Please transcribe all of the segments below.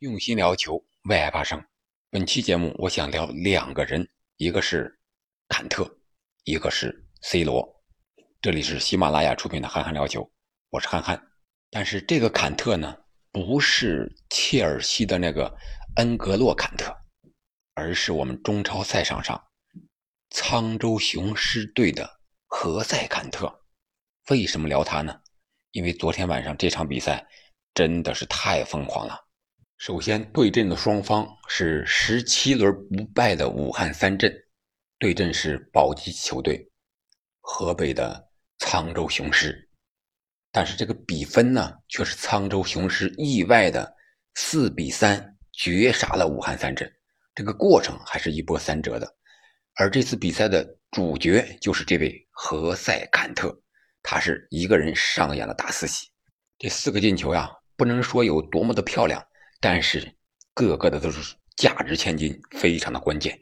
用心聊球，为爱发声。本期节目，我想聊两个人，一个是坎特，一个是 C 罗。这里是喜马拉雅出品的《憨憨聊球》，我是憨憨。但是这个坎特呢，不是切尔西的那个恩格洛坎特，而是我们中超赛场上沧州雄狮队的何塞坎特。为什么聊他呢？因为昨天晚上这场比赛真的是太疯狂了。首先对阵的双方是十七轮不败的武汉三镇，对阵是保级球队河北的沧州雄狮，但是这个比分呢，却是沧州雄狮意外的四比三绝杀了武汉三镇。这个过程还是一波三折的，而这次比赛的主角就是这位何塞坎特，他是一个人上演了大四喜。这四个进球呀，不能说有多么的漂亮。但是，个个的都是价值千金，非常的关键，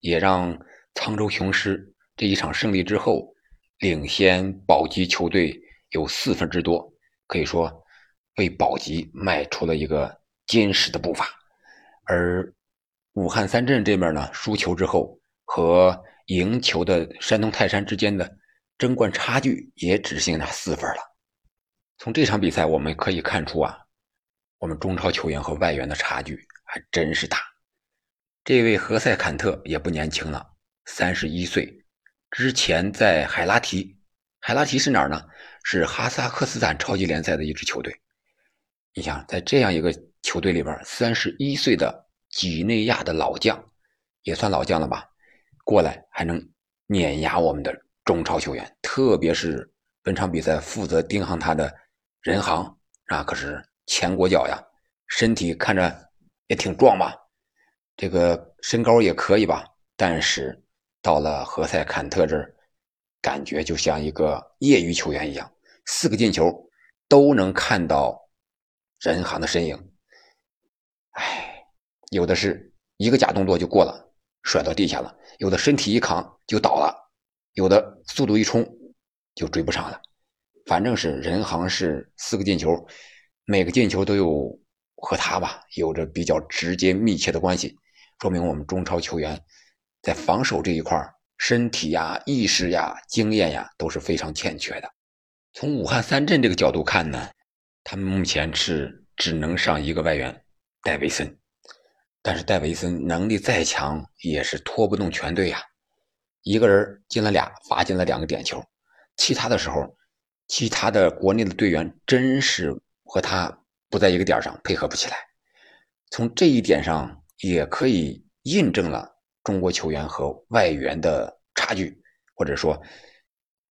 也让沧州雄狮这一场胜利之后，领先保级球队有四分之多，可以说为保级迈出了一个坚实的步伐。而武汉三镇这边呢，输球之后和赢球的山东泰山之间的争冠差距也只剩下四分了。从这场比赛我们可以看出啊。我们中超球员和外援的差距还真是大。这位何塞坎特也不年轻了，三十一岁。之前在海拉提，海拉提是哪儿呢？是哈萨克斯坦超级联赛的一支球队。你想，在这样一个球队里边，三十一岁的几内亚的老将，也算老将了吧？过来还能碾压我们的中超球员，特别是本场比赛负责盯上他的人行，那可是。前国脚呀，身体看着也挺壮吧，这个身高也可以吧，但是到了何塞坎特这儿，感觉就像一个业余球员一样，四个进球都能看到人行的身影。哎，有的是一个假动作就过了，摔到地下了；有的身体一扛就倒了；有的速度一冲就追不上了。反正是人行是四个进球。每个进球都有和他吧有着比较直接密切的关系，说明我们中超球员在防守这一块身体呀、意识呀、经验呀都是非常欠缺的。从武汉三镇这个角度看呢，他们目前是只能上一个外援戴维森，但是戴维森能力再强也是拖不动全队呀，一个人进了俩，罚进了两个点球，其他的时候，其他的国内的队员真是。和他不在一个点上，配合不起来。从这一点上，也可以印证了中国球员和外援的差距，或者说，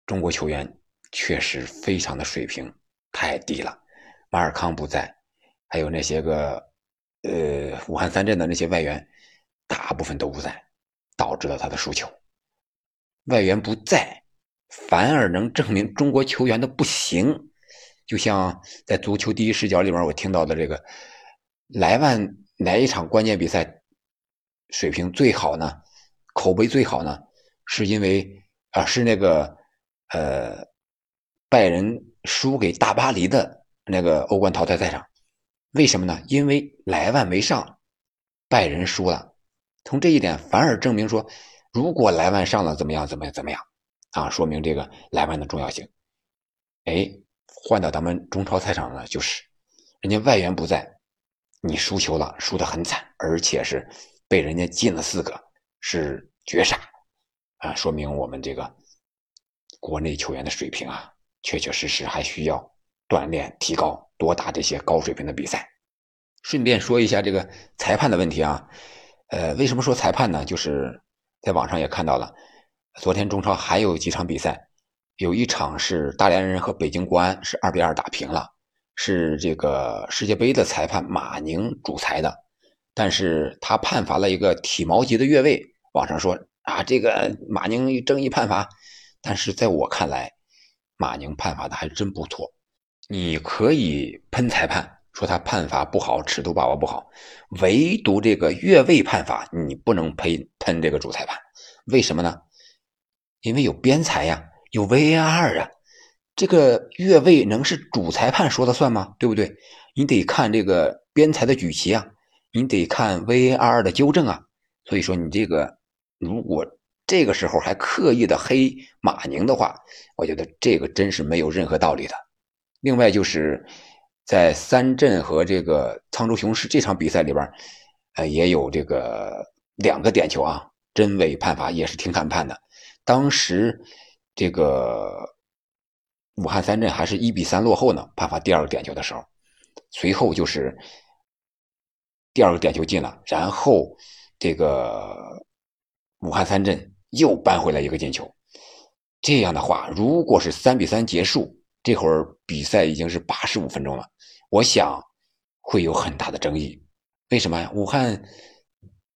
中国球员确实非常的水平太低了。马尔康不在，还有那些个，呃，武汉三镇的那些外援，大部分都不在，导致了他的输球。外援不在，反而能证明中国球员的不行。就像在足球第一视角里面，我听到的这个莱万哪一场关键比赛水平最好呢？口碑最好呢？是因为啊，是那个呃，拜仁输给大巴黎的那个欧冠淘汰赛上。为什么呢？因为莱万没上，拜仁输了。从这一点反而证明说，如果莱万上了，怎么样？怎么样？怎么样？啊，说明这个莱万的重要性。哎。换到咱们中超赛场呢，就是人家外援不在，你输球了，输得很惨，而且是被人家进了四个，是绝杀啊！说明我们这个国内球员的水平啊，确确实实还需要锻炼提高，多打这些高水平的比赛。顺便说一下这个裁判的问题啊，呃，为什么说裁判呢？就是在网上也看到了，昨天中超还有几场比赛。有一场是大连人和北京国安是二比二打平了，是这个世界杯的裁判马宁主裁的，但是他判罚了一个体毛级的越位。网上说啊，这个马宁争议判罚，但是在我看来，马宁判罚的还真不错。你可以喷裁判，说他判罚不好，尺度把握不好，唯独这个越位判罚，你不能喷喷这个主裁判，为什么呢？因为有边裁呀。有 VAR 啊，这个越位能是主裁判说了算吗？对不对？你得看这个边裁的举旗啊，你得看 VAR 的纠正啊。所以说你这个如果这个时候还刻意的黑马宁的话，我觉得这个真是没有任何道理的。另外就是在三镇和这个沧州雄狮这场比赛里边，呃，也有这个两个点球啊，真伪判罚也是挺敢判的。当时这个武汉三镇还是一比三落后呢，判罚第二个点球的时候，随后就是第二个点球进了，然后这个武汉三镇又扳回来一个进球。这样的话，如果是三比三结束。这会儿比赛已经是八十五分钟了，我想会有很大的争议。为什么呀？武汉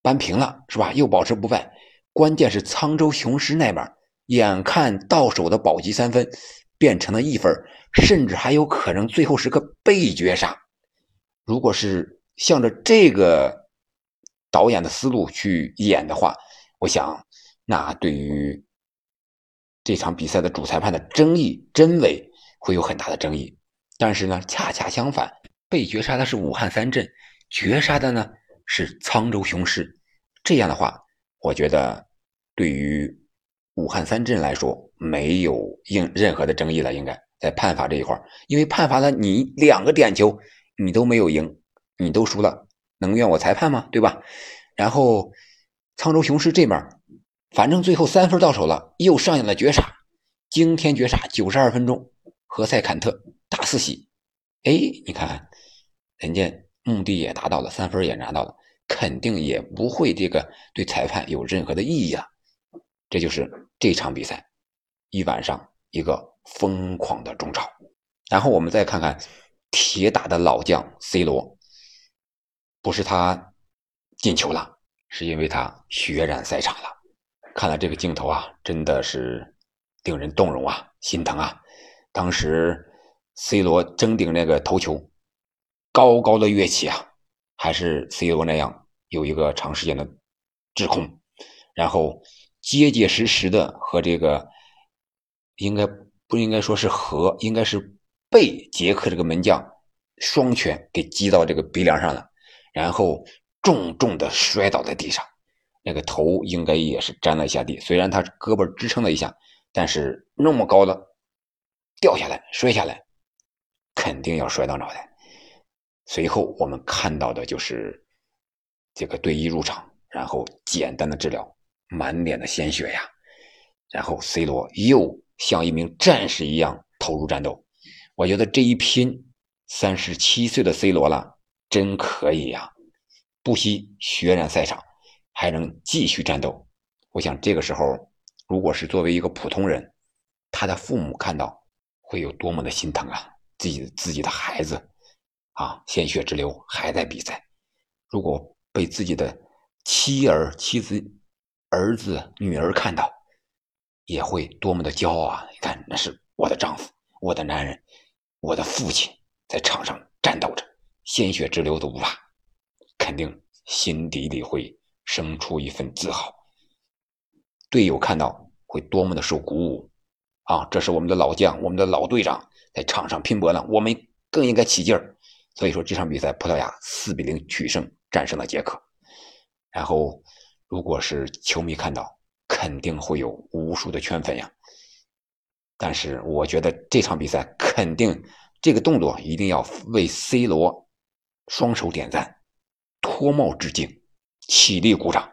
扳平了，是吧？又保持不败。关键是沧州雄狮那边，眼看到手的保级三分变成了一分，甚至还有可能最后是个被绝杀。如果是向着这个导演的思路去演的话，我想那对于这场比赛的主裁判的争议真伪。会有很大的争议，但是呢，恰恰相反，被绝杀的是武汉三镇，绝杀的呢是沧州雄狮。这样的话，我觉得对于武汉三镇来说，没有应任何的争议了。应该在判罚这一块因为判罚了你两个点球，你都没有赢，你都输了，能怨我裁判吗？对吧？然后沧州雄狮这边，反正最后三分到手了，又上演了绝杀，惊天绝杀，九十二分钟。何塞坎特大四喜，哎，你看，人家目的也达到了，三分也拿到了，肯定也不会这个对裁判有任何的异议啊。这就是这场比赛一晚上一个疯狂的中超。然后我们再看看铁打的老将 C 罗，不是他进球了，是因为他血染赛场了。看了这个镜头啊，真的是令人动容啊，心疼啊。当时，C 罗争顶那个头球，高高的跃起啊，还是 C 罗那样有一个长时间的滞空，然后结结实实的和这个应该不应该说是和，应该是被杰克这个门将双拳给击到这个鼻梁上了，然后重重的摔倒在地上，那个头应该也是沾了一下地，虽然他胳膊支撑了一下，但是那么高的。掉下来，摔下来，肯定要摔到脑袋。随后我们看到的就是这个队医入场，然后简单的治疗，满脸的鲜血呀。然后 C 罗又像一名战士一样投入战斗。我觉得这一拼，三十七岁的 C 罗了，真可以呀，不惜血染赛场，还能继续战斗。我想这个时候，如果是作为一个普通人，他的父母看到。会有多么的心疼啊！自己自己的孩子啊，鲜血直流，还在比赛。如果被自己的妻儿、妻子、儿子、女儿看到，也会多么的骄傲啊！你看，那是我的丈夫，我的男人，我的父亲，在场上战斗着，鲜血直流的无法，肯定心底里会生出一份自豪。队友看到会多么的受鼓舞。啊，这是我们的老将，我们的老队长在场上拼搏呢，我们更应该起劲儿。所以说这场比赛，葡萄牙四比零取胜，战胜了捷克。然后，如果是球迷看到，肯定会有无数的圈粉呀。但是我觉得这场比赛肯定这个动作一定要为 C 罗双手点赞，脱帽致敬，起立鼓掌。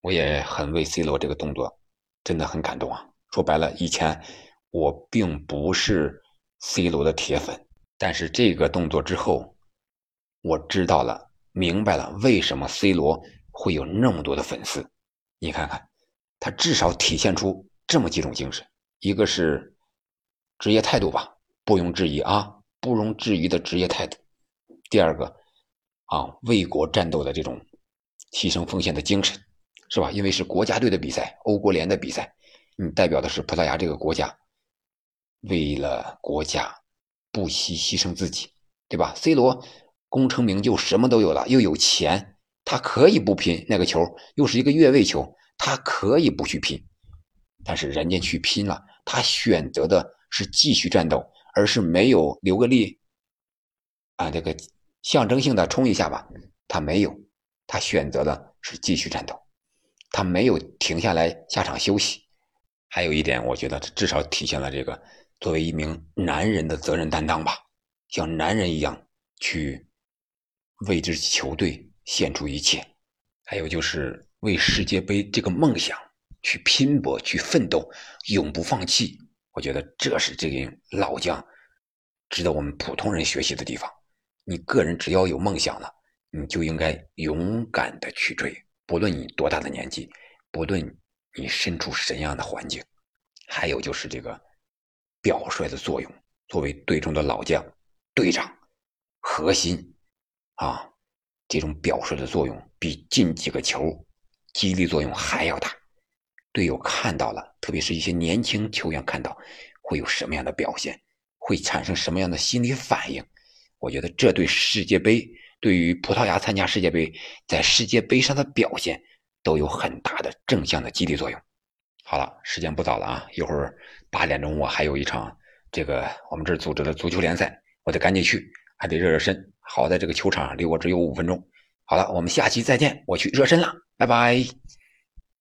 我也很为 C 罗这个动作真的很感动啊。说白了，以前我并不是 C 罗的铁粉，但是这个动作之后，我知道了，明白了为什么 C 罗会有那么多的粉丝。你看看，他至少体现出这么几种精神：一个是职业态度吧，不容置疑啊，不容置疑的职业态度；第二个啊，为国战斗的这种牺牲奉献的精神，是吧？因为是国家队的比赛，欧国联的比赛。你代表的是葡萄牙这个国家，为了国家不惜牺牲自己，对吧？C 罗功成名就，什么都有了，又有钱，他可以不拼那个球，又是一个越位球，他可以不去拼，但是人家去拼了，他选择的是继续战斗，而是没有留个力啊，这个象征性的冲一下吧，他没有，他选择的是继续战斗，他没有停下来下场休息。还有一点，我觉得至少体现了这个作为一名男人的责任担当吧，像男人一样去为之球队献出一切，还有就是为世界杯这个梦想去拼搏、去奋斗，永不放弃。我觉得这是这个老将值得我们普通人学习的地方。你个人只要有梦想了，你就应该勇敢的去追，不论你多大的年纪，不论。你身处什么样的环境？还有就是这个表率的作用，作为队中的老将、队长、核心啊，这种表率的作用比进几个球激励作用还要大。队友看到了，特别是一些年轻球员看到，会有什么样的表现？会产生什么样的心理反应？我觉得这对世界杯，对于葡萄牙参加世界杯，在世界杯上的表现。都有很大的正向的激励作用。好了，时间不早了啊，一会儿八点钟我还有一场这个我们这儿组织的足球联赛，我得赶紧去，还得热热身。好在这个球场离我只有五分钟。好了，我们下期再见，我去热身了，拜拜。